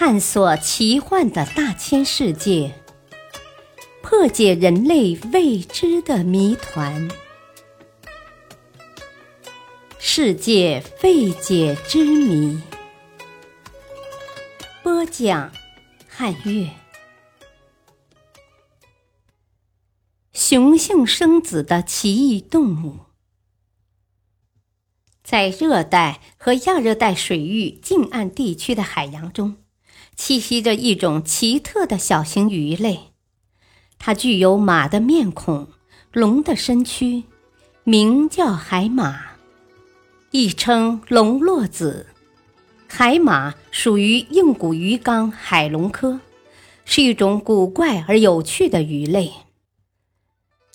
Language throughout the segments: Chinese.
探索奇幻的大千世界，破解人类未知的谜团，世界未解之谜。播讲：汉乐。雄性生子的奇异动物，在热带和亚热带水域近岸地区的海洋中。栖息着一种奇特的小型鱼类，它具有马的面孔、龙的身躯，名叫海马，亦称龙落子。海马属于硬骨鱼纲海龙科，是一种古怪而有趣的鱼类。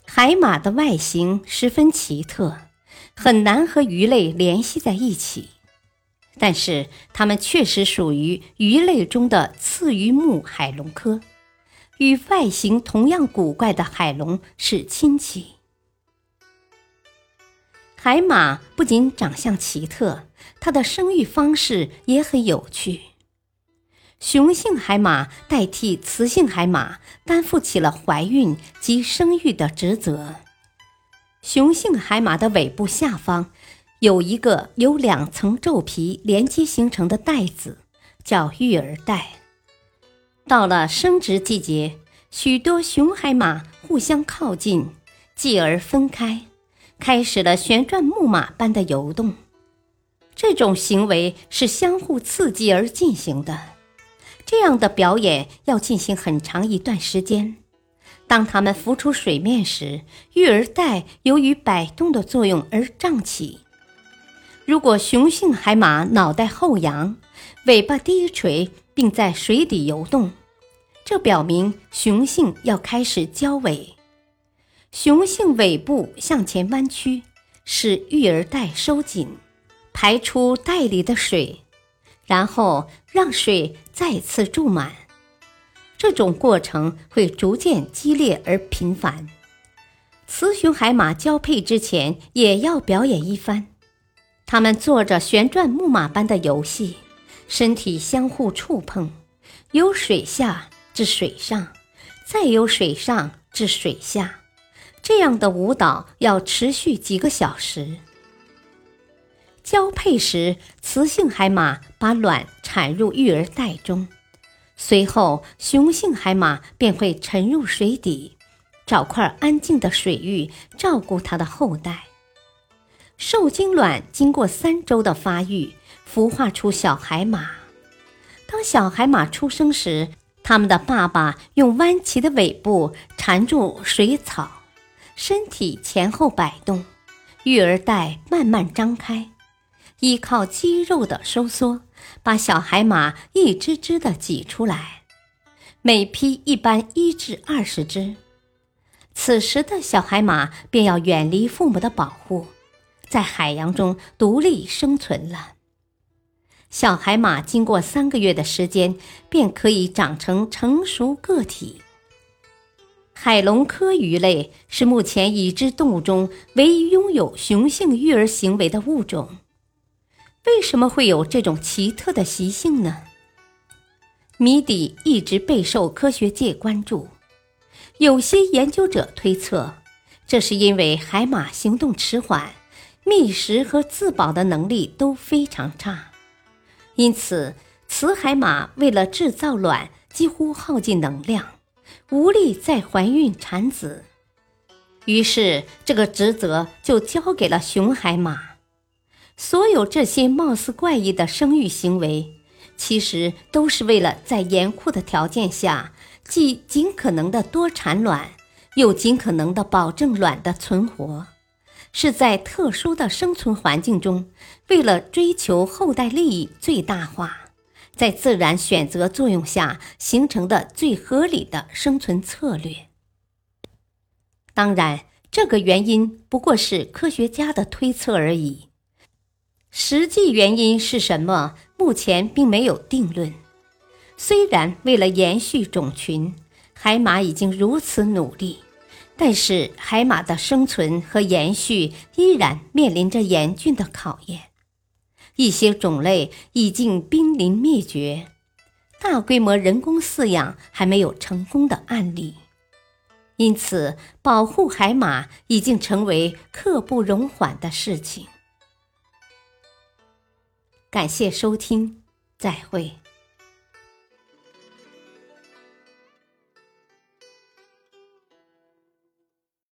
海马的外形十分奇特，很难和鱼类联系在一起。但是，它们确实属于鱼类中的刺鱼目海龙科，与外形同样古怪的海龙是亲戚。海马不仅长相奇特，它的生育方式也很有趣。雄性海马代替雌性海马，担负起了怀孕及生育的职责。雄性海马的尾部下方。有一个由两层皱皮连接形成的带子，叫育儿带。到了生殖季节，许多雄海马互相靠近，继而分开，开始了旋转木马般的游动。这种行为是相互刺激而进行的。这样的表演要进行很长一段时间。当它们浮出水面时，育儿带由于摆动的作用而胀起。如果雄性海马脑袋后仰，尾巴低垂，并在水底游动，这表明雄性要开始交尾。雄性尾部向前弯曲，使育儿袋收紧，排出袋里的水，然后让水再次注满。这种过程会逐渐激烈而频繁。雌雄海马交配之前也要表演一番。它们做着旋转木马般的游戏，身体相互触碰，由水下至水上，再由水上至水下，这样的舞蹈要持续几个小时。交配时，雌性海马把卵产入育儿袋中，随后雄性海马便会沉入水底，找块安静的水域照顾它的后代。受精卵经过三周的发育，孵化出小海马。当小海马出生时，它们的爸爸用弯起的尾部缠住水草，身体前后摆动，育儿袋慢慢张开，依靠肌肉的收缩，把小海马一只只的挤出来。每批一般一至二十只。此时的小海马便要远离父母的保护。在海洋中独立生存了。小海马经过三个月的时间，便可以长成成熟个体。海龙科鱼类是目前已知动物中唯一拥有雄性育儿行为的物种。为什么会有这种奇特的习性呢？谜底一直备受科学界关注。有些研究者推测，这是因为海马行动迟缓。觅食和自保的能力都非常差，因此雌海马为了制造卵几乎耗尽能量，无力再怀孕产子。于是这个职责就交给了雄海马。所有这些貌似怪异的生育行为，其实都是为了在严酷的条件下，既尽可能的多产卵，又尽可能的保证卵的存活。是在特殊的生存环境中，为了追求后代利益最大化，在自然选择作用下形成的最合理的生存策略。当然，这个原因不过是科学家的推测而已，实际原因是什么，目前并没有定论。虽然为了延续种群，海马已经如此努力。但是，海马的生存和延续依然面临着严峻的考验。一些种类已经濒临灭绝，大规模人工饲养还没有成功的案例，因此保护海马已经成为刻不容缓的事情。感谢收听，再会。